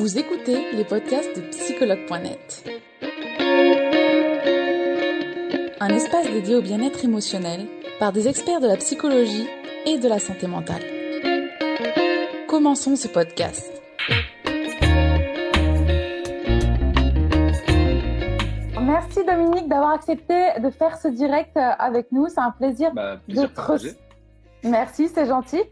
Vous écoutez les podcasts de psychologue.net. Un espace dédié au bien-être émotionnel par des experts de la psychologie et de la santé mentale. Commençons ce podcast. Merci Dominique d'avoir accepté de faire ce direct euh, avec nous. C'est un plaisir, Bah, plaisir de te Merci, c'est gentil.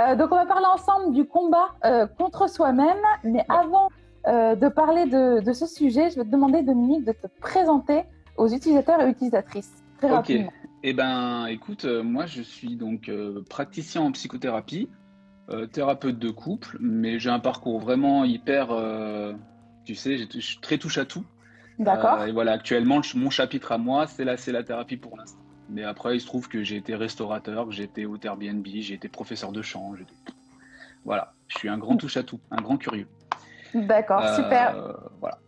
Euh, donc on va parler ensemble du combat euh, contre soi-même. Mais avant euh, de parler de, de ce sujet, je vais te demander Dominique de te présenter aux utilisateurs et utilisatrices très Ok. rapidement. Eh ben, écoute, moi je suis donc praticien en psychothérapie, thérapeute de couple, mais j'ai un parcours vraiment hyper, tu sais, je suis très touche à tout. D'accord. Et voilà, actuellement, mon chapitre à moi, c'est la, c'est la thérapie pour l'instant. Mais après, il se trouve que j'ai été restaurateur, que j'ai été hôte Airbnb, j'ai été professeur de chant. été- Voilà, je suis un grand touche à tout, un grand curieux. D'accord, Euh, super. Voilà.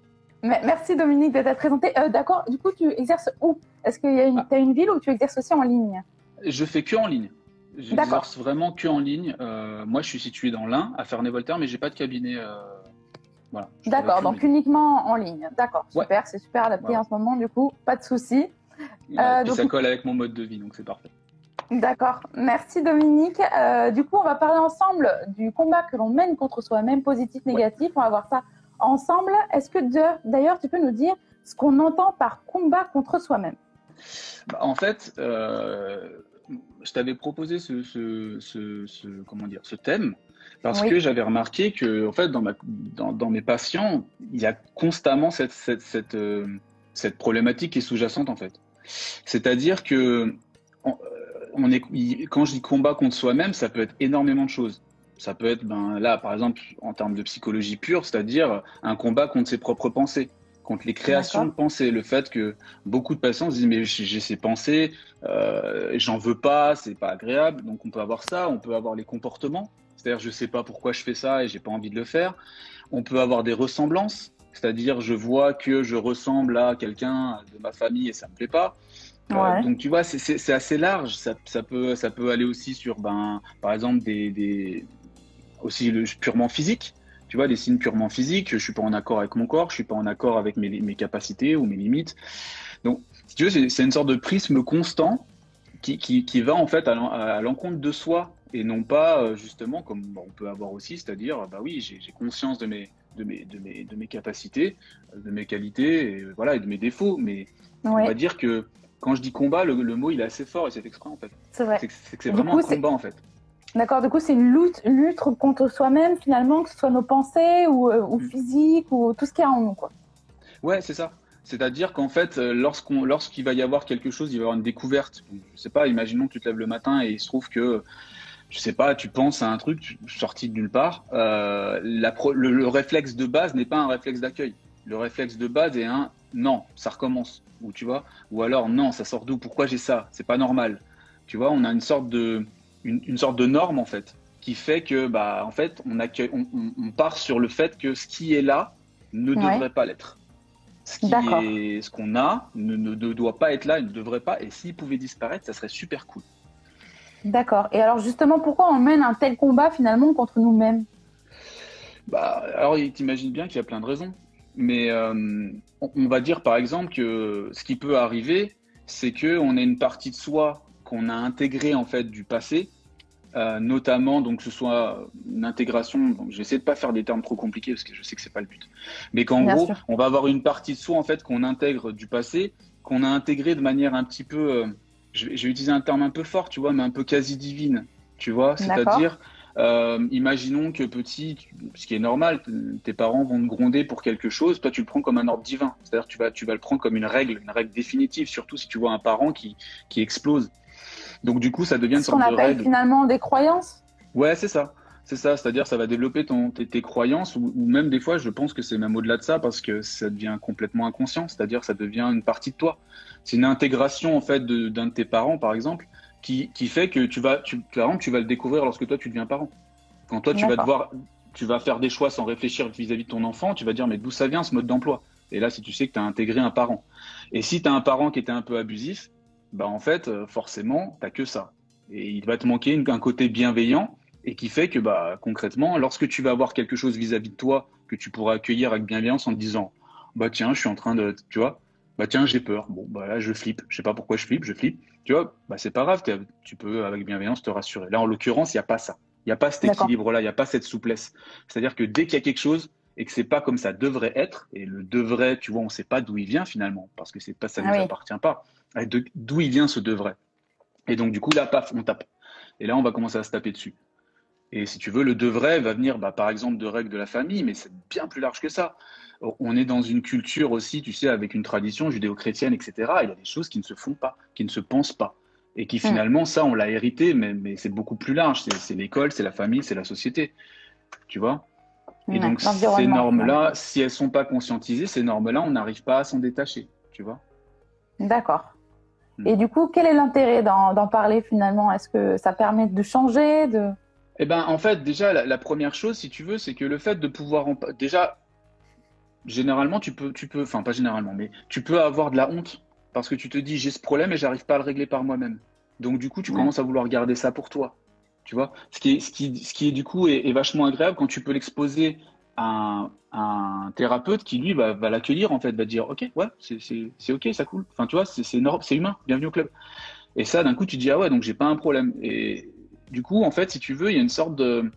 Me- Merci Dominique de t'être présenté. Euh, D'accord, du coup tu exerces où? Est-ce une, Ah. t'as une ville où tu exerces aussi en ligne? Je fais que en ligne. D'accord. J'exerce vraiment que en ligne. Euh, moi, je suis situé dans l'Ain, à Ferney-Voltaire, mais j'ai pas de cabinet. Voilà. je D'accord, que donc uniquement en ligne. D'accord, Ouais. super, c'est super adapté en ce moment, du coup, pas de souci. Ouais, euh, donc- ça colle avec mon mode de vie, donc c'est parfait. D'accord, merci Dominique. Euh, du coup, on va parler ensemble du combat que l'on mène contre soi-même, positif, Ouais. négatif. On va voir ça ensemble. Est-ce que d'ailleurs, tu peux nous dire ce qu'on entend par combat contre soi-même? Bah, en fait, euh, je t'avais proposé ce, ce, ce- ce- comment dire, ce thème parce Oui. que j'avais remarqué que, en fait, dans, ma, dans, dans mes patients, il y a constamment cette, cette, cette, euh, cette problématique qui est sous-jacente, en fait. C'est-à-dire que on, euh, est, quand je dis combat contre soi-même, ça peut être énormément de choses. Ça peut être, ben, là, par exemple, en termes de psychologie pure, c'est-à-dire un combat contre ses propres pensées, contre les créations de pensées. Le fait que beaucoup de patients se disent, mais j'ai j'ai ces pensées, euh, j'en veux pas, c'est pas agréable. Donc on peut avoir ça, on peut avoir les comportements, c'est-à-dire je sais pas pourquoi je fais ça et j'ai pas envie de le faire. On peut avoir des ressemblances, c'est-à-dire je vois que je ressemble à quelqu'un de ma famille et ça me plaît pas. Euh, donc tu vois, c'est- assez large. Ça, ça peut, ça peut aller aussi sur, ben, par exemple, des, des aussi le purement physique. Tu vois, des signes purement physiques. Je suis pas en accord avec mon corps, je suis pas en accord avec mes, mes capacités ou mes limites. Donc, si tu veux, c'est une sorte de prisme constant qui, qui, qui va en fait à l'en- à l'encontre de soi et non pas euh, justement comme on peut avoir aussi, c'est-à-dire, bah oui, j'ai conscience de mes, de mes, de mes, de mes capacités, euh, de mes qualités, et voilà, et de mes défauts. Mais on va dire que quand je dis combat, le, le mot il est assez fort et c'est exprès en fait. c'est vrai. C'est que c'est vraiment coup, un combat en fait. D'accord, du coup, c'est une lutte, lutte contre soi-même, finalement, que ce soit nos pensées ou, euh, ou Mm. physique ou tout ce qu'il y a en nous. Quoi. Ouais, c'est ça. C'est-à-dire qu'en fait, euh, lorsqu'on, lorsqu'il va y avoir quelque chose, il va y avoir une découverte. Je sais pas, imaginons que tu te lèves le matin et il se trouve que, je sais pas, tu penses à un truc sorti de nulle part. Euh, la pro- le, le réflexe de base n'est pas un réflexe d'accueil. Le réflexe de base est un non, ça recommence. Ou tu vois, ou alors non, ça sort d'où Pourquoi j'ai ça C'est pas normal. Tu vois, on a une sorte de, une, une sorte de norme en fait, qui fait que, bah, en fait, on accueille, on, on- on part sur le fait que ce qui est là ne Ouais. devrait pas l'être. Ce qui D'accord. est, ce qu'on a ne, ne- ne doit pas être là, il ne devrait pas. Et s'il pouvait disparaître, ça serait super cool. D'accord. Et alors, justement, pourquoi on mène un tel combat, finalement, contre nous-mêmes? Bah, alors, t'imagines bien qu'il y a plein de raisons. Mais euh, on, on va dire par exemple que ce qui peut arriver, c'est que on a une partie de soi qu'on a intégrée en fait du passé, euh, notamment donc que ce soit une intégration. Donc, j'essaie de pas faire des termes trop compliqués parce que je sais que c'est pas le but. Mais qu'en gros, sûr. on va avoir une partie de soi en fait qu'on intègre du passé, qu'on a intégré de manière un petit peu, euh, je, vais, je vais utiliser un terme un peu fort, tu vois, mais un peu quasi divine, tu vois. C'est-à-dire, euh, imaginons que petit, ce qui est normal, tes parents vont te gronder pour quelque chose, toi tu le prends comme un ordre divin. C'est-à-dire tu vas, tu vas le prendre comme une règle, une règle définitive, surtout si tu vois un parent qui, qui explose. Donc du coup, ça devient une sorte de règle. finalement des croyances? Ouais, c'est ça. C'est ça, c'est-à-dire ça va développer ton, tes, tes croyances ou, ou même des fois, je pense que c'est même au-delà de ça parce que ça devient complètement inconscient, c'est-à-dire ça devient une partie de toi. C'est une intégration en fait d'un de, tes parents, par exemple, qui, qui fait que tu vas, tu, par exemple, tu vas le découvrir lorsque toi tu deviens parent. Quand toi tu vas devoir, tu vas faire des choix sans réfléchir vis-à-vis de ton enfant, tu vas dire mais d'où ça vient ce mode d'emploi? Et là, si tu sais que tu as intégré un parent. Et si tu as un parent qui était un peu abusif, bah en fait, euh, forcément, t'as que ça. Et il va te manquer une- un côté bienveillant Et qui fait que bah, concrètement, lorsque tu vas avoir quelque chose vis-à-vis de toi que tu pourras accueillir avec bienveillance en te disant Bah tiens, je suis en train de. Tu vois Bah tiens, j'ai peur. Bon, bah là, je flippe. Je sais pas pourquoi je flippe, je flippe. Tu vois Bah c'est pas grave, tu peux avec bienveillance te rassurer. Là, en l'occurrence, il n'y a pas ça. Il n'y a pas cet équilibre-là, il n'y a pas cette souplesse. C'est-à-dire que dès qu'il y a quelque chose et que c'est pas comme ça devrait être, et le devrait, tu vois, on ne sait pas d'où il vient finalement, parce que c'est pas ça ne ah nous appartient pas. D'où il vient ce devrait. Et donc du coup là, paf, on tape. Et là, on va commencer à se taper dessus. Et si tu veux, le devrait va venir, bah, par exemple, de règles de la famille, mais c'est bien plus large que ça. On est dans une culture aussi, tu sais, avec une tradition judéo-chrétienne, etc. Il y a des choses qui ne se font pas, qui ne se pensent pas. Et qui mm. finalement, ça, on l'a hérité, mais, mais c'est beaucoup plus large. C'est l'école, c'est la famille, c'est la société. Tu vois? Et donc, ces normes-là, si elles ne sont pas conscientisées, ces normes-là, on n'arrive pas à s'en détacher. Tu vois? D'accord. Mm. Et du coup, quel est l'intérêt d'en parler finalement? Est-ce que ça permet de changer de... Eh ben, en fait, déjà, la, première chose, si tu veux, c'est que le fait de pouvoir en... déjà, généralement, tu peux, tu peux, enfin pas généralement, mais tu peux avoir de la honte parce que tu te dis j'ai ce problème et j'arrive pas à le régler par moi-même. Donc du coup, tu commences à vouloir garder ça pour toi. Tu vois ce qui, est, ce, qui, ce qui est du coup est, vachement agréable quand tu peux l'exposer à un, thérapeute qui lui va, l'accueillir en fait, va dire ok ouais c'est ok ça coule. Enfin tu vois c'est c'est humain, bienvenue au club. Et ça d'un coup tu dis ah ouais donc j'ai pas un problème. Et du coup en fait si tu veux il y a une sorte de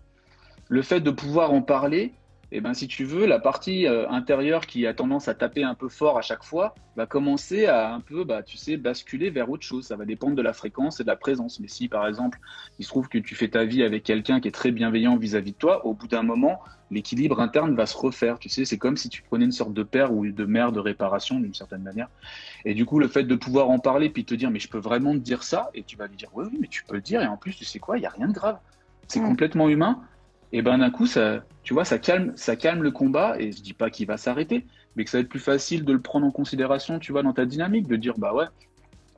le fait de pouvoir en parler et eh ben si tu veux, la partie euh, intérieure qui a tendance à taper un peu fort à chaque fois va commencer à un peu, bah, tu sais, basculer vers autre chose. Ça va dépendre de la fréquence et de la présence. Mais si par exemple, il se trouve que tu fais ta vie avec quelqu'un qui est très bienveillant vis-à-vis de toi, au bout d'un moment, l'équilibre interne va se refaire. Tu sais, c'est comme si tu prenais une sorte de père ou de mère de réparation d'une certaine manière. Et du coup, le fait de pouvoir en parler puis te dire, mais je peux vraiment te dire ça, et tu vas lui dire, oui, oui, mais tu peux le dire. Et en plus, tu sais quoi, il y a rien de grave. C'est mm. complètement humain et ben d'un coup, ça, tu vois, ça calme, ça calme le combat. Et je dis pas qu'il va s'arrêter, mais que ça va être plus facile de le prendre en considération, tu vois, dans ta dynamique, de dire bah ouais,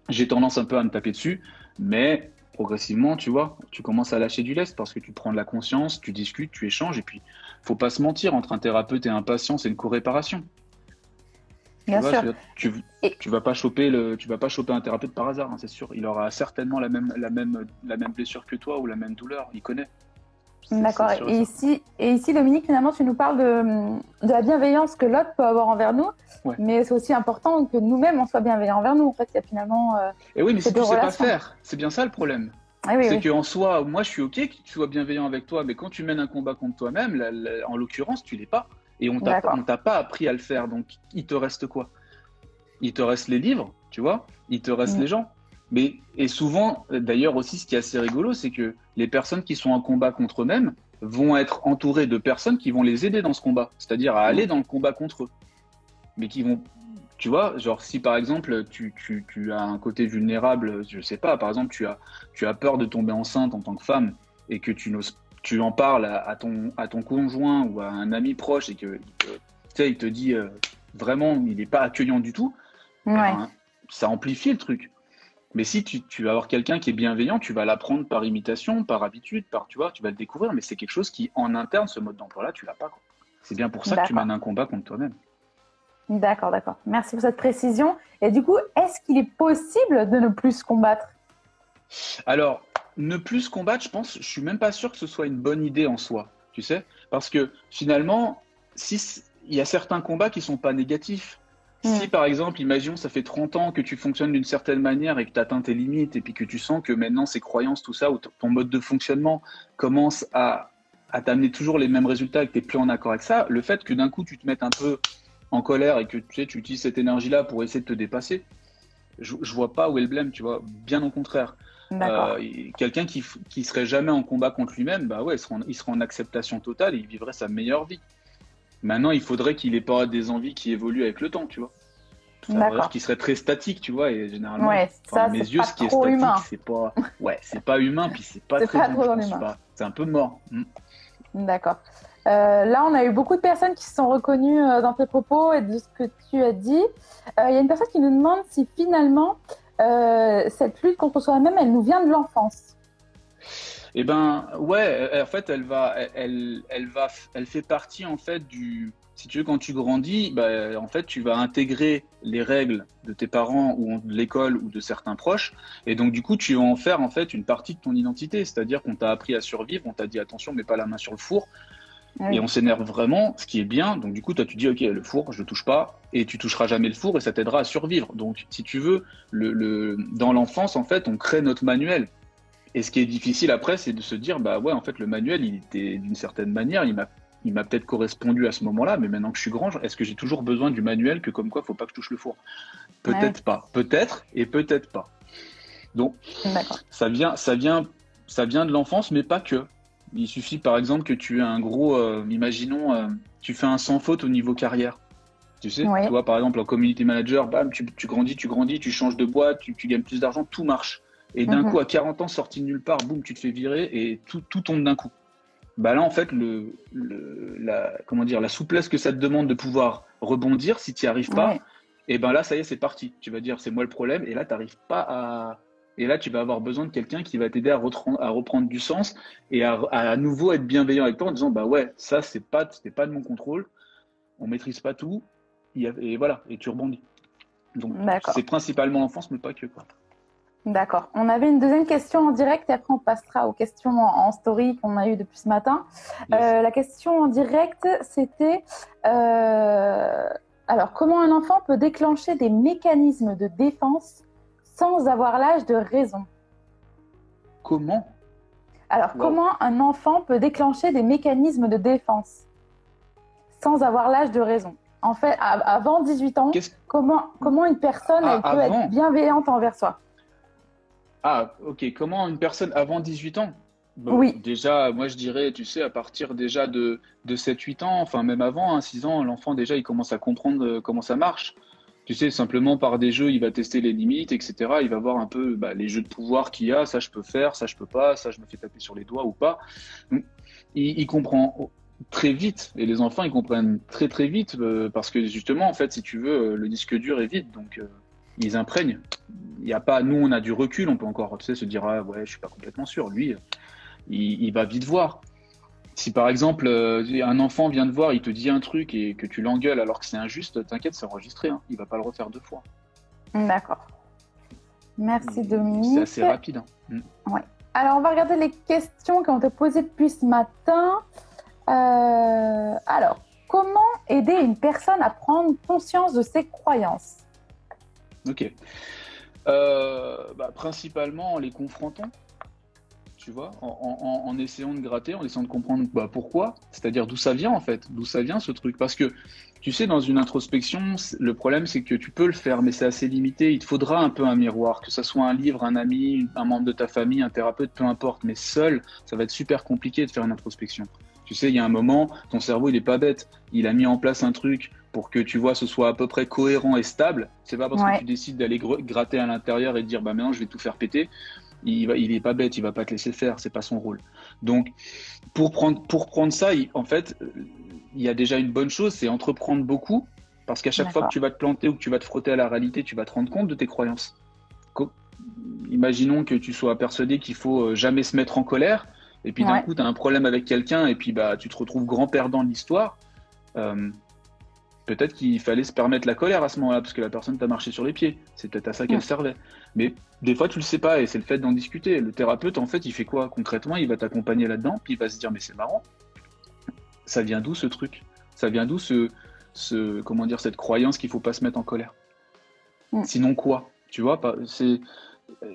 j'ai tendance un peu à me taper dessus, mais progressivement, tu vois, tu commences à lâcher du lest parce que tu prends de la conscience, tu discutes, tu échanges, et puis faut pas se mentir entre un thérapeute et un patient, c'est une co-réparation. Bien sûr. Tu, tu, vas pas choper le, tu vas pas choper un thérapeute par hasard, hein, c'est sûr. Il aura certainement la même, la même, la même blessure que toi ou la même douleur. Il connaît. D'accord. Et ici, et ici, Dominique, finalement, tu nous parles de, de la bienveillance que l'autre peut avoir envers nous, mais c'est aussi important que nous-mêmes, on soit bienveillants envers nous. En fait, il y a finalement. Euh, et oui, mais si tu ne sais pas faire, c'est bien ça le problème. Ah c'est qu'en soi, moi, je suis OK que tu sois bienveillant avec toi, mais quand tu mènes un combat contre toi-même, en l'occurrence, tu l'es pas. Et on t'a pas appris à le faire. Donc, il te reste quoi? Il te reste les livres, tu vois? Il te reste mm. les gens. Mais, et souvent, d'ailleurs aussi, ce qui est assez rigolo, c'est que les personnes qui sont en combat contre eux-mêmes vont être entourées de personnes qui vont les aider dans ce combat, c'est-à-dire à aller dans le combat contre eux. Mais qui vont, tu vois, genre si par exemple tu, tu, tu as un côté vulnérable, je sais pas, par exemple tu as, tu as peur de tomber enceinte en tant que femme et que tu, tu en parles à, ton, à ton conjoint ou à un ami proche et que il te dit euh, vraiment il n'est pas accueillant du tout, ben, ça amplifie le truc. Mais si tu, vas avoir quelqu'un qui est bienveillant, tu vas l'apprendre par imitation, par habitude, par tu vois, tu vas le découvrir, mais c'est quelque chose qui, en interne, ce mode d'emploi-là, tu l'as pas. C'est bien pour ça que tu mènes un combat contre toi-même. D'accord, d'accord. Merci pour cette précision. Et du coup, est-ce qu'il est possible de ne plus combattre? Alors, ne plus combattre, je pense, je suis même pas sûr que ce soit une bonne idée en soi, tu sais, parce que finalement, si il y a certains combats qui sont pas négatifs, si par exemple, imaginons, ça fait 30 ans que tu fonctionnes d'une certaine manière et que tu atteins tes limites et puis que tu sens que maintenant ces croyances, tout ça, ou ton mode de fonctionnement commence à, à t'amener toujours les mêmes résultats et que tu n'es plus en accord avec ça, le fait que d'un coup tu te mettes un peu en colère et que tu, sais, tu utilises cette énergie-là pour essayer de te dépasser, je, je vois pas où est le blême, tu vois, bien au contraire. Euh, Quelqu'un qui, qui serait jamais en combat contre lui-même, bah ouais, il serait, en, il serait en acceptation totale et il vivrait sa meilleure vie. Maintenant, il faudrait qu'il ait pas des envies qui évoluent avec le temps, tu vois. Ça qu'il serait très statique, tu vois, et généralement, ouais, ça, mes yeux, ce qui est statique, c'est pas, ouais, c'est pas humain, puis c'est pas très C'est un peu mort. Hmm. D'accord. Euh, là, on a eu beaucoup de personnes qui se sont reconnues euh, dans tes propos et de ce que tu as dit. Euh, il y a une personne qui nous demande si finalement cette lutte contre soi-même, elle nous vient de l'enfance. Eh ben, ouais, en fait, elle va, elle, elle va, elle fait partie en fait du, si tu veux, quand tu grandis, bah, en fait, tu vas intégrer les règles de tes parents ou de l'école ou de certains proches. Et donc, du coup, tu vas en faire en fait une partie de ton identité. C'est-à-dire qu'on t'a appris à survivre, on t'a dit attention, mets pas la main sur le four. Et on s'énerve vraiment, ce qui est bien. Donc, du coup, toi, tu dis ok, le four, je le touche pas. Et tu toucheras jamais le four et ça t'aidera à survivre. Donc, si tu veux, le, dans l'enfance, en fait, on crée notre manuel. Et ce qui est difficile après, c'est de se dire bah ouais, en fait, le manuel, il était d'une certaine manière, il m'a il m'a peut-être correspondu à ce moment-là, mais maintenant que je suis grand, est-ce que j'ai toujours besoin du manuel que comme quoi il faut pas que je touche le four? Peut-être pas, peut-être et peut-être pas. Donc ça vient, ça vient, ça vient de l'enfance, mais pas que. Il suffit par exemple que tu aies un gros, euh, imaginons, euh, tu fais un sans faute au niveau carrière. Tu sais, toi par exemple en community manager, bam, tu, grandis, tu grandis, tu changes de boîte, tu, gagnes plus d'argent, tout marche. Et d'un mhm. coup, à 40 ans, sorti de nulle part, boum, tu te fais virer et tout, tout tombe d'un coup bah là en fait le, la comment dire la souplesse que ça te demande de pouvoir rebondir si tu n'y arrives pas et ben là ça y est c'est parti. Tu vas dire c'est moi le problème et là tu n'arrives pas à et là tu vas avoir besoin de quelqu'un qui va t'aider à, à, reprendre du sens et à, à, nouveau être bienveillant avec toi en disant bah ouais ça c'est pas c'était pas de mon contrôle. On maîtrise pas tout. Et voilà. Et tu rebondis. Donc c'est principalement l'enfance mais pas que quoi D'accord. On avait une deuxième question en direct et après on passera aux questions en, story qu'on a eues depuis ce matin. Euh, la question en direct, c'était euh, alors comment un enfant peut déclencher des mécanismes de défense sans avoir l'âge de raison? Comment? Alors comment un enfant peut déclencher des mécanismes de défense sans avoir l'âge de raison? En fait, avant 18 ans, comment, comment une personne ah, peut être bienveillante envers soi? Ah, ok. Comment une personne avant 18 ans? Oui. Déjà, moi je dirais, tu sais, à partir déjà de, de 7-8 ans, enfin même avant, 6 hein, ans, l'enfant déjà il commence à comprendre euh, comment ça marche. Tu sais, simplement par des jeux, il va tester les limites, etc. Il va voir un peu bah, les jeux de pouvoir qu'il y a. Ça, je peux faire, ça, je peux pas, ça, je me fais taper sur les doigts ou pas. il, comprend très vite. Et les enfants, ils comprennent très très vite euh, parce que justement, en fait, si tu veux, euh, le disque dur est vide. Donc, ils imprègnent. Il n'y a pas, nous, on a du recul, on peut encore tu sais, se dire, ah ouais, je suis pas complètement sûr. Lui, il, va vite voir. Si par exemple, euh, un enfant vient te voir, il te dit un truc et que tu l'engueules alors que c'est injuste, t'inquiète, c'est enregistré. Hein. Il va pas le refaire deux fois. D'accord. Merci Dominique. C'est assez rapide. Hein. Mm. Ouais. Alors, on va regarder les questions qui ont été posées depuis ce matin. Euh, alors, comment aider une personne à prendre conscience de ses croyances? Ok. Euh, bah, principalement en les confrontant, tu vois, en, essayant de gratter, en essayant de comprendre bah, pourquoi, c'est-à-dire d'où ça vient en fait, d'où ça vient ce truc. Parce que tu sais, dans une introspection, le problème c'est que tu peux le faire, mais c'est assez limité. Il te faudra un peu un miroir, que ce soit un livre, un ami, un membre de ta famille, un thérapeute, peu importe. Mais seul, ça va être super compliqué de faire une introspection. Tu sais, il y a un moment, ton cerveau, il est pas bête. Il a mis en place un truc pour que tu vois ce soit à peu près cohérent et stable. C'est pas parce que tu décides d'aller gratter à l'intérieur et de dire bah maintenant je vais tout faire péter. Il va, il est pas bête, il va pas te laisser faire, c'est pas son rôle. Donc pour prendre pour prendre ça, en fait, il y a déjà une bonne chose, c'est entreprendre beaucoup parce qu'à chaque fois que tu vas te planter ou que tu vas te frotter à la réalité, tu vas te rendre compte de tes croyances. Imaginons que tu sois persuadé qu'il faut euh, jamais se mettre en colère et puis d'un coup, tu as un problème avec quelqu'un et puis bah, tu te retrouves grand perdant de l'histoire. Euh, peut-être qu'il fallait se permettre la colère à ce moment-là parce que la personne t'a marché sur les pieds. C'est peut-être à ça qu'elle servait. Mais des fois, tu le sais pas et c'est le fait d'en discuter. Le thérapeute, en fait, il fait quoi concrètement? Il va t'accompagner là-dedans, puis il va se dire mais c'est marrant. Ça vient d'où ce truc? Ça vient d'où ce, ce, comment dire, cette croyance qu'il faut pas se mettre en colère? Sinon quoi? Tu vois, c'est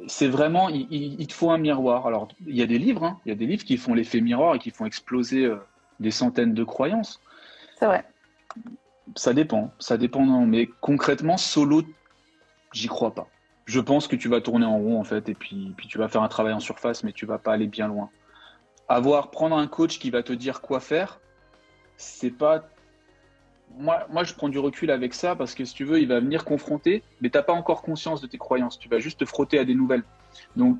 c'est vraiment, il, te faut un miroir. Alors, il y a des livres, hein. il y a des livres qui font l'effet miroir et qui font exploser euh, des centaines de croyances. C'est vrai. Ça dépend, ça dépend. Non. Mais concrètement, solo, j'y crois pas. Je pense que tu vas tourner en rond en fait, et puis, puis tu vas faire un travail en surface, mais tu vas pas aller bien loin. Avoir, prendre un coach qui va te dire quoi faire, c'est pas moi, moi, je prends du recul avec ça parce que si tu veux, il va venir confronter, mais tu n'as pas encore conscience de tes croyances. Tu vas juste te frotter à des nouvelles. Donc,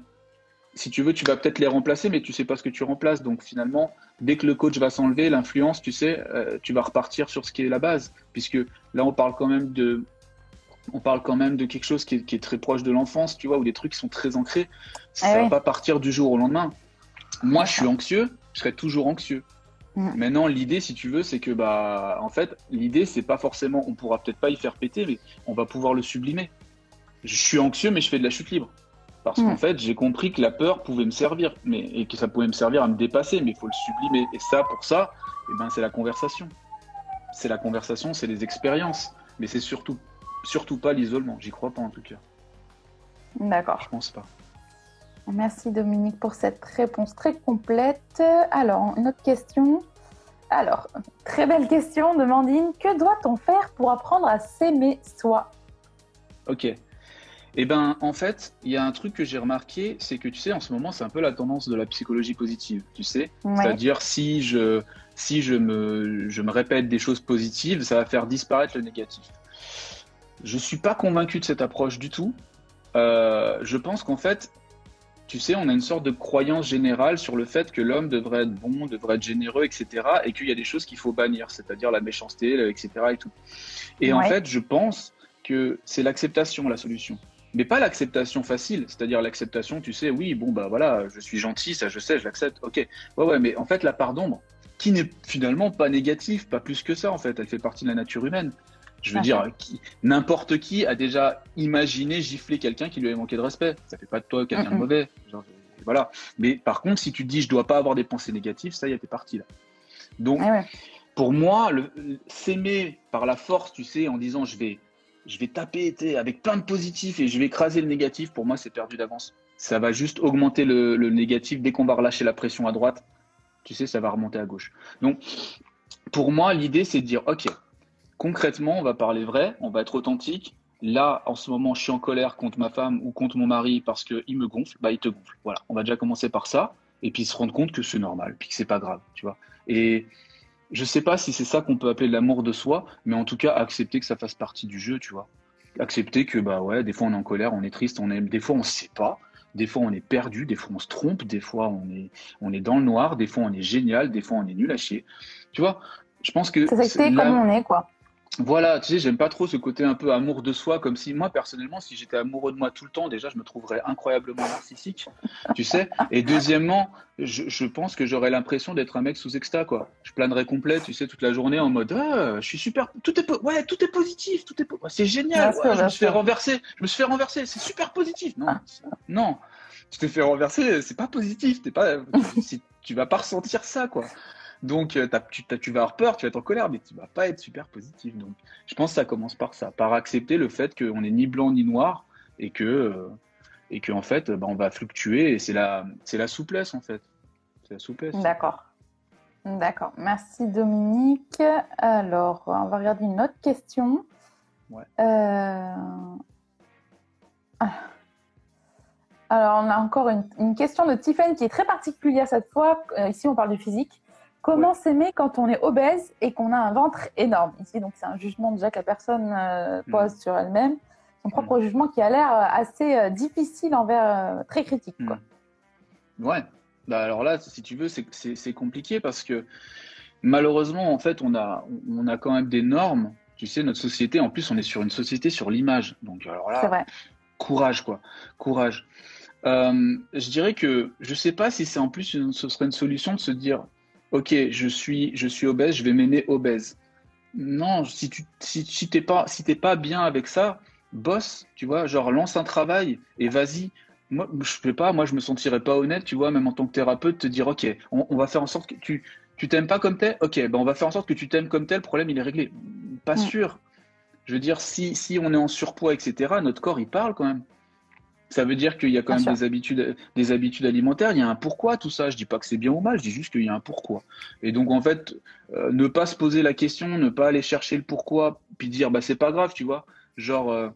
si tu veux, tu vas peut-être les remplacer, mais tu sais pas ce que tu remplaces. Donc, finalement, dès que le coach va s'enlever, l'influence, tu sais, euh, tu vas repartir sur ce qui est la base. Puisque là, on parle quand même de, on parle quand même de quelque chose qui est, très proche de l'enfance, tu vois, où des trucs qui sont très ancrés. Ça ne ah va pas partir du jour au lendemain. Moi, je suis anxieux, je serai toujours anxieux. Mm. Maintenant, l'idée, si tu veux, c'est que, bah, en fait, l'idée, c'est pas forcément, on pourra peut-être pas y faire péter, mais on va pouvoir le sublimer. Je suis anxieux, mais je fais de la chute libre. Parce qu'en mm. fait, j'ai compris que la peur pouvait me servir, mais, et que ça pouvait me servir à me dépasser, mais il faut le sublimer. Et ça, pour ça, eh ben, c'est la conversation. C'est la conversation, c'est les expériences. Mais c'est surtout, surtout pas l'isolement. J'y crois pas, en tout cas. D'accord. Je pense pas. Merci Dominique pour cette réponse très complète. Alors, une autre question. Alors, très belle question de Mandine. Que doit-on faire pour apprendre à s'aimer soi? Ok. Eh ben, en fait, il y a un truc que j'ai remarqué, c'est que tu sais, en ce moment, c'est un peu la tendance de la psychologie positive, tu sais. C'est-à-dire, si je, si je me, je me répète des choses positives, ça va faire disparaître le négatif. Je suis pas convaincu de cette approche du tout. Euh, je pense qu'en fait, tu sais, on a une sorte de croyance générale sur le fait que l'homme devrait être bon, devrait être généreux, etc. Et qu'il y a des choses qu'il faut bannir, c'est-à-dire la méchanceté, etc. Et, tout. et en fait, je pense que c'est l'acceptation la solution. Mais pas l'acceptation facile, c'est-à-dire l'acceptation, tu sais, oui, bon, bah voilà, je suis gentil, ça je sais, je l'accepte, ok. Ouais, ouais, mais en fait, la part d'ombre, qui n'est finalement pas négative, pas plus que ça, en fait, elle fait partie de la nature humaine. Je veux dire, n'importe qui a déjà imaginé gifler quelqu'un qui lui avait manqué de respect. Ça fait pas de toi quelqu'un de mauvais. voilà. Mais par contre, si tu te dis je dois pas avoir des pensées négatives, ça y est, t'es parti là. Donc, ah pour moi, s'aimer par la force, tu sais, en disant je vais, je vais taper avec plein de positifs et je vais écraser le négatif, pour moi, c'est perdu d'avance. Ça va juste augmenter le, négatif dès qu'on va relâcher la pression à droite. Tu sais, ça va remonter à gauche. Donc, pour moi, l'idée, c'est de dire, OK, concrètement, on va parler vrai, on va être authentique. Là, en ce moment, je suis en colère contre ma femme ou contre mon mari parce qu'il me gonfle, bah, il te gonfle. Voilà, on va déjà commencer par ça et puis se rendre compte que c'est normal, puis que c'est pas grave, tu vois. Et je sais pas si c'est ça qu'on peut appeler l'amour de soi, mais en tout cas, accepter que ça fasse partie du jeu, tu vois. Accepter que, bah ouais, des fois on est en colère, on est triste, on est, des fois on sait pas, des fois on est perdu, des fois on se trompe, des fois on est, on est dans le noir, des fois on est génial, des fois on est nul à chier. Tu vois, je pense que. C'est comme on est, quoi. Voilà, tu sais, j'aime pas trop ce côté un peu amour de soi, comme si moi, personnellement, si j'étais amoureux de moi tout le temps, déjà, je me trouverais incroyablement narcissique, tu sais. Et deuxièmement, je, pense que j'aurais l'impression d'être un mec sous exta, quoi. Je planerais complet, tu sais, toute la journée en mode, ah, je suis super, tout est, ouais, tout est positif, tout est, c'est génial, je me suis fait renverser, je me suis fait renverser, c'est super positif. Non, non, tu t'es fait renverser, c'est pas positif, t'es pas, tu vas pas ressentir ça, quoi. Donc, euh, tu, tu, vas avoir peur, tu vas être en colère, mais tu vas pas être super positif. Donc, je pense que ça commence par ça, par accepter le fait qu'on n'est ni blanc ni noir et que, euh, et que en fait, bah, on va fluctuer. Et c'est la, c'est la souplesse en fait. C'est la souplesse. D'accord. D'accord. Merci Dominique. Alors, on va regarder une autre question. Ouais. Euh, ah. Alors, on a encore une, une, question de Tiffany qui est très particulière cette fois. ici, on parle du physique. Comment s'aimer quand on est obèse et qu'on a un ventre énorme Ici, donc c'est un jugement déjà que la personne euh, pose mm. sur elle-même, son propre mm. jugement qui a l'air euh, assez euh, difficile envers, très critique. Quoi. Mm. Ouais. Bah alors là, si tu veux, c'est compliqué parce que malheureusement, en fait, on a, on a quand même des normes. Tu sais, notre société, en plus, on est sur une société sur l'image. Donc alors là, vrai. courage quoi, courage. je dirais que je sais pas si c'est en plus ce serait une solution de se dire ok, je suis, je suis obèse, je vais m'aimer obèse. Non, si tu si, si t'es pas, si pas bien avec ça, bosse, tu vois, genre lance un travail et vas-y. Moi, je fais pas, moi je me sentirais pas honnête, tu vois, même en tant que thérapeute, te dire ok, on, va faire en sorte que tu tu t'aimes pas comme tel, ok, ben on va faire en sorte que tu t'aimes comme tel, le problème il est réglé. Pas sûr. Je veux dire, si, si on est en surpoids, etc., notre corps il parle quand même. Ça veut dire qu'il y a quand même des habitudes, des habitudes alimentaires. Il y a un pourquoi tout ça. Je dis pas que c'est bien ou mal. Je dis juste qu'il y a un pourquoi. Et donc en fait, euh, ne pas se poser la question, ne pas aller chercher le pourquoi, puis dire bah c'est pas grave, tu vois. Genre euh,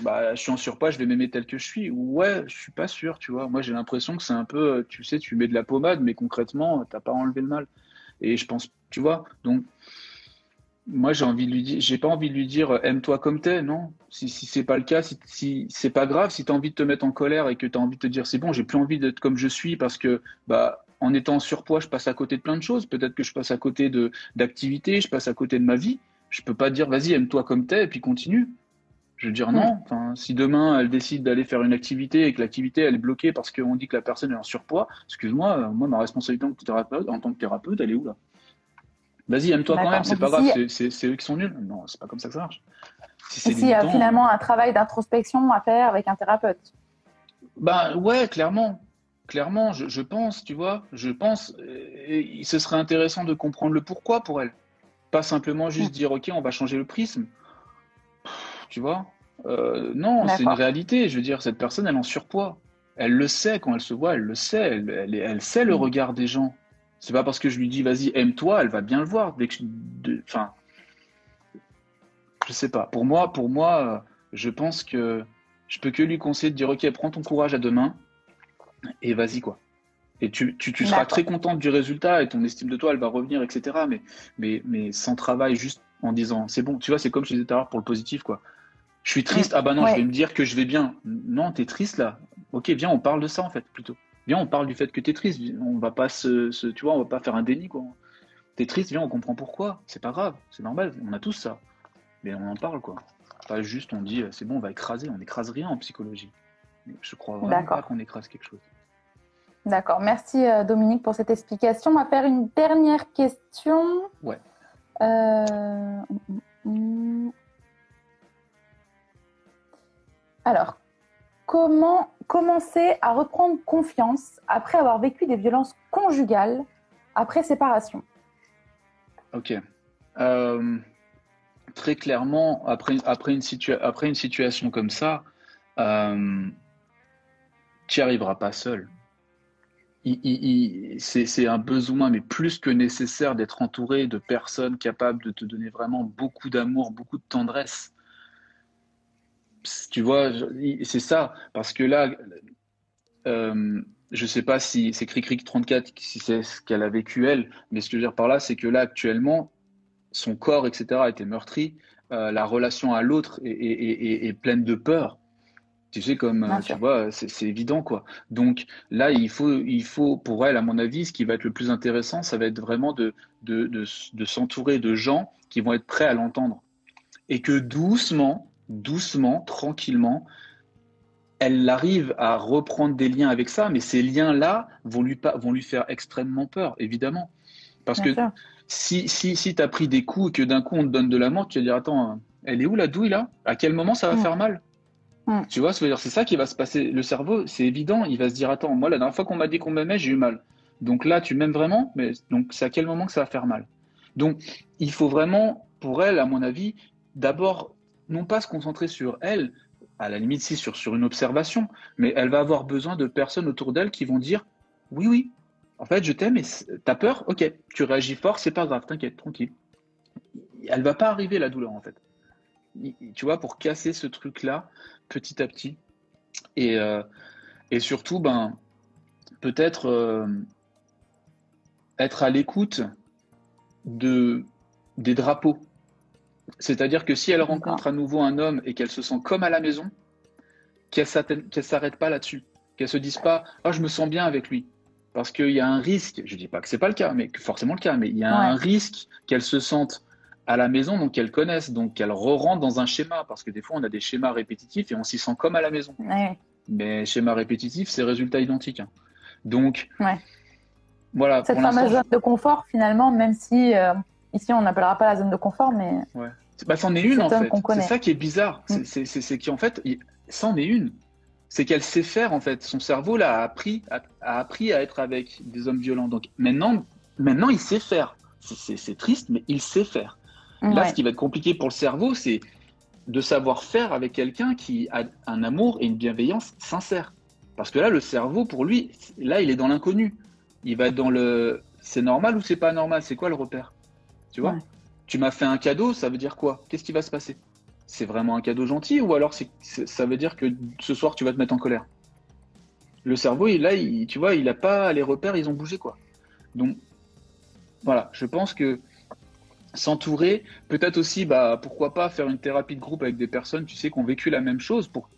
bah je suis en surpoids, je vais m'aimer tel que je suis. Ouais, je suis pas sûr, tu vois. Moi j'ai l'impression que c'est un peu, euh, tu sais, tu mets de la pommade, mais concrètement t'as pas enlevé le mal. Et je pense, tu vois. Donc moi j'ai envie de lui dire j'ai pas envie de lui dire euh, aime-toi comme t'es non? Si, si c'est pas le cas si, si c'est pas grave si tu as envie de te mettre en colère et que tu as envie de te dire c'est bon j'ai plus envie d'être comme je suis parce que bah en étant en surpoids je passe à côté de plein de choses. Peut-être que je passe à côté de d'activités je passe à côté de ma vie. Je peux pas dire vas-y aime-toi comme t'es et puis continue. Je veux dire non. Enfin, si demain elle décide d'aller faire une activité et que l'activité elle est bloquée parce qu'on dit que la personne est en surpoids excuse-moi moi ma responsabilité en tant que thérapeute en tant que thérapeute elle est où là? Vas-y, aime-toi quand même, c'est pas grave, c'est eux qui sont nuls. Non, c'est pas comme ça que ça marche. Si il y a finalement un travail d'introspection à faire avec un thérapeute. Ben ouais, clairement. Clairement, je, pense, tu vois, je pense, et, ce serait intéressant de comprendre le pourquoi pour elle. Pas simplement juste mm. dire, OK, on va changer le prisme. Tu vois euh, Non, c'est une réalité. Je veux dire, cette personne, elle est en surpoids. Elle le sait quand elle se voit, elle le sait. Elle, elle, sait le mm. regard des gens. C'est pas parce que je lui dis, vas-y, aime-toi, elle va bien le voir. Dès que enfin, je sais pas. Pour moi, pour moi, euh, je pense que je peux que lui conseiller de dire ok, prends ton courage à deux mains et vas-y quoi. Et tu, tu, tu seras très contente du résultat et ton estime de toi, elle va revenir, etc. Mais, mais, mais sans travail, juste en disant c'est bon. Tu vois, c'est comme je disais tout à l'heure pour le positif quoi. Je suis triste. Ah bah non, je vais me dire que je vais bien. Non, t'es triste là. Ok, viens, on parle de ça en fait plutôt. Viens, on parle du fait que t'es triste. On va pas se, se, tu vois, on va pas faire un déni quoi. T'es triste, viens, on comprend pourquoi. C'est pas grave, c'est normal. On a tous ça mais on en parle quoi. Pas juste on dit c'est bon, on va écraser, on n'écrase rien en psychologie. Je crois vraiment pas qu'on écrase quelque chose. D'accord, merci euh, Dominique pour cette explication. On va faire une dernière question. Ouais. Euh, alors, comment commencer à reprendre confiance après avoir vécu des violences conjugales après séparation Ok. Euh, très clairement, après, après, une, après une situation comme ça, euh, tu n'y arriveras pas seul. c'est un besoin, mais plus que nécessaire, d'être entouré de personnes capables de te donner vraiment beaucoup d'amour, beaucoup de tendresse. Tu vois, c'est ça, parce que là, euh, je ne sais pas si c'est Cricric 34, si c'est ce qu'elle a vécu elle, mais ce que je veux dire par là, c'est que là, actuellement, son corps, etc., a été meurtri, euh, la relation à l'autre est, pleine de peur. Tu sais, comme, euh, tu vois, c'est évident, quoi. Donc là, il faut, il faut, pour elle, à mon avis, ce qui va être le plus intéressant, ça va être vraiment de, de, de, s'entourer de gens qui vont être prêts à l'entendre. Et que doucement, doucement, tranquillement, elle arrive à reprendre des liens avec ça, mais ces liens-là vont lui, vont lui faire extrêmement peur, évidemment. Parce que si, si, si tu as pris des coups et que d'un coup on te donne de l'amour, tu vas dire Attends, elle est où la douille là? À quel moment ça va mm. faire mal? Mm. Tu vois, c'est ça qui va se passer. Le cerveau, c'est évident, il va se dire Attends, moi la dernière fois qu'on m'a dit qu'on m'aimait, j'ai eu mal. Donc là, tu m'aimes vraiment, mais donc c'est à quel moment que ça va faire mal? Donc il faut vraiment, pour elle, à mon avis, d'abord, non pas se concentrer sur elle, à la limite si sur, sur une observation, mais elle va avoir besoin de personnes autour d'elle qui vont dire Oui, oui, en fait, je t'aime et t'as peur Ok, tu réagis fort, c'est pas grave, t'inquiète, tranquille. Elle va pas arriver la douleur en fait. Tu vois, pour casser ce truc-là petit à petit. Et, euh, surtout, ben, peut-être euh, être à l'écoute de, des drapeaux. C'est-à-dire que si elle rencontre à nouveau un homme et qu'elle se sent comme à la maison, qu'elle ne s'arrête pas là-dessus. Qu'elle se dise pas, oh, je me sens bien avec lui parce qu'il y a un risque, je ne dis pas que ce n'est pas le cas, mais forcément le cas, mais il y a un risque qu'elle se sente à la maison, donc qu'elle connaisse, donc qu'elle re-rentre dans un schéma, parce que des fois on a des schémas répétitifs et on s'y sent comme à la maison. Mais schéma répétitif, c'est résultat identique. Hein. Donc, voilà. Cette fameuse zone de confort, finalement, même si euh, ici on n'appellera pas la zone de confort, mais. Ouais. Bah, c'en est une en fait. C'est ça qui est bizarre. Mm. C'est qu'en fait, c'en est une c'est qu'elle sait faire en fait. Son cerveau l'a appris, a, appris à être avec des hommes violents. Donc maintenant, maintenant il sait faire. C'est triste, mais il sait faire. Là, ce qui va être compliqué pour le cerveau, c'est de savoir faire avec quelqu'un qui a un amour et une bienveillance sincère. Parce que là, le cerveau, pour lui, là, il est dans l'inconnu. Il va être dans le c'est normal ou c'est pas normal? C'est quoi le repère? Tu vois Tu m'as fait un cadeau, ça veut dire quoi? Qu'est-ce qui va se passer? C'est vraiment un cadeau gentil ou alors ça veut dire que ce soir tu vas te mettre en colère? Le cerveau, il, là, il, tu vois, il n'a pas les repères, ils ont bougé quoi. Donc voilà, je pense que s'entourer, peut-être aussi, bah, pourquoi pas faire une thérapie de groupe avec des personnes, tu sais, qui ont vécu la même chose pour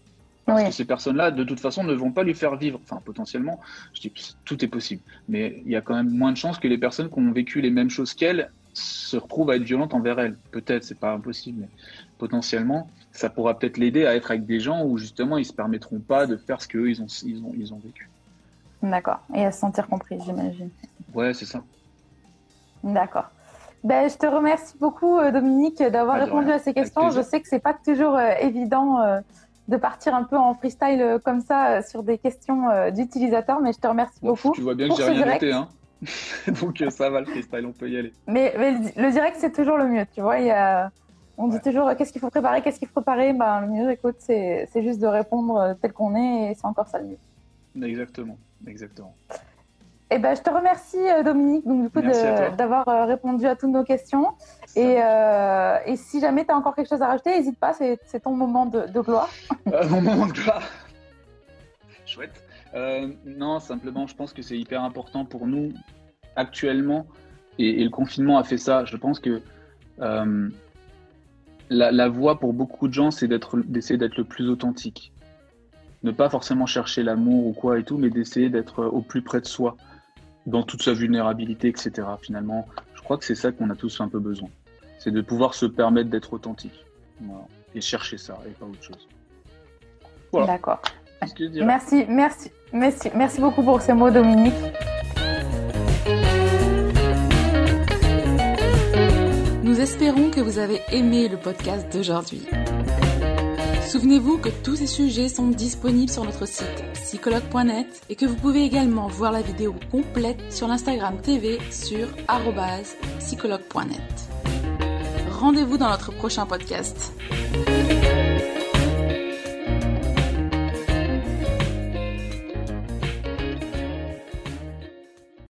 parce que ces personnes-là, de toute façon, ne vont pas lui faire vivre. Enfin, potentiellement, je dis tout est possible. Mais il y a quand même moins de chances que les personnes qui ont vécu les mêmes choses qu'elles se retrouvent à être violentes envers elles. Peut-être, c'est pas impossible. Mais potentiellement, ça pourra peut-être l'aider à être avec des gens où justement ils se permettront pas de faire ce qu'eux ils ont, ils ont, ils ont vécu. D'accord. Et à se sentir compris, j'imagine. Ouais, c'est ça. D'accord. Ben, je te remercie beaucoup, euh, Dominique, d'avoir répondu à ces questions. Je sais que c'est pas toujours euh, évident euh, de partir un peu en freestyle comme ça sur des questions d'utilisateurs, mais je te remercie beaucoup. Tu vois bien que j'ai rien noté, hein Donc ça va, le freestyle, on peut y aller. Mais, le, direct, c'est toujours le mieux, tu vois. Il y a... On dit toujours qu'est-ce qu'il faut préparer, qu'est-ce qu'il faut préparer? Ben, le mieux, écoute, c'est juste de répondre tel qu'on est et c'est encore ça le mieux. Exactement, exactement. Eh ben, je te remercie, euh, Dominique, donc, du coup, d'avoir euh, répondu à toutes nos questions. Et, euh, et, si jamais tu as encore quelque chose à rajouter, n'hésite pas, c'est ton moment de, gloire. mon moment de gloire. Chouette. Non, simplement, je pense que c'est hyper important pour nous actuellement, et, le confinement a fait ça. Je pense que la, la voie pour beaucoup de gens, c'est d'essayer d'être le plus authentique. Ne pas forcément chercher l'amour ou quoi et tout, mais d'essayer d'être au plus près de soi dans toute sa vulnérabilité, etc. Finalement, je crois que c'est ça qu'on a tous un peu besoin. C'est de pouvoir se permettre d'être authentique. Et chercher ça et pas autre chose. D'accord. Merci, merci, merci, merci beaucoup pour ces mots, Dominique. Nous espérons que vous avez aimé le podcast d'aujourd'hui. Souvenez-vous que tous ces sujets sont disponibles sur notre site psychologue.net et que vous pouvez également voir la vidéo complète sur l'Instagram TV sur psychologue.net. Rendez-vous dans notre prochain podcast.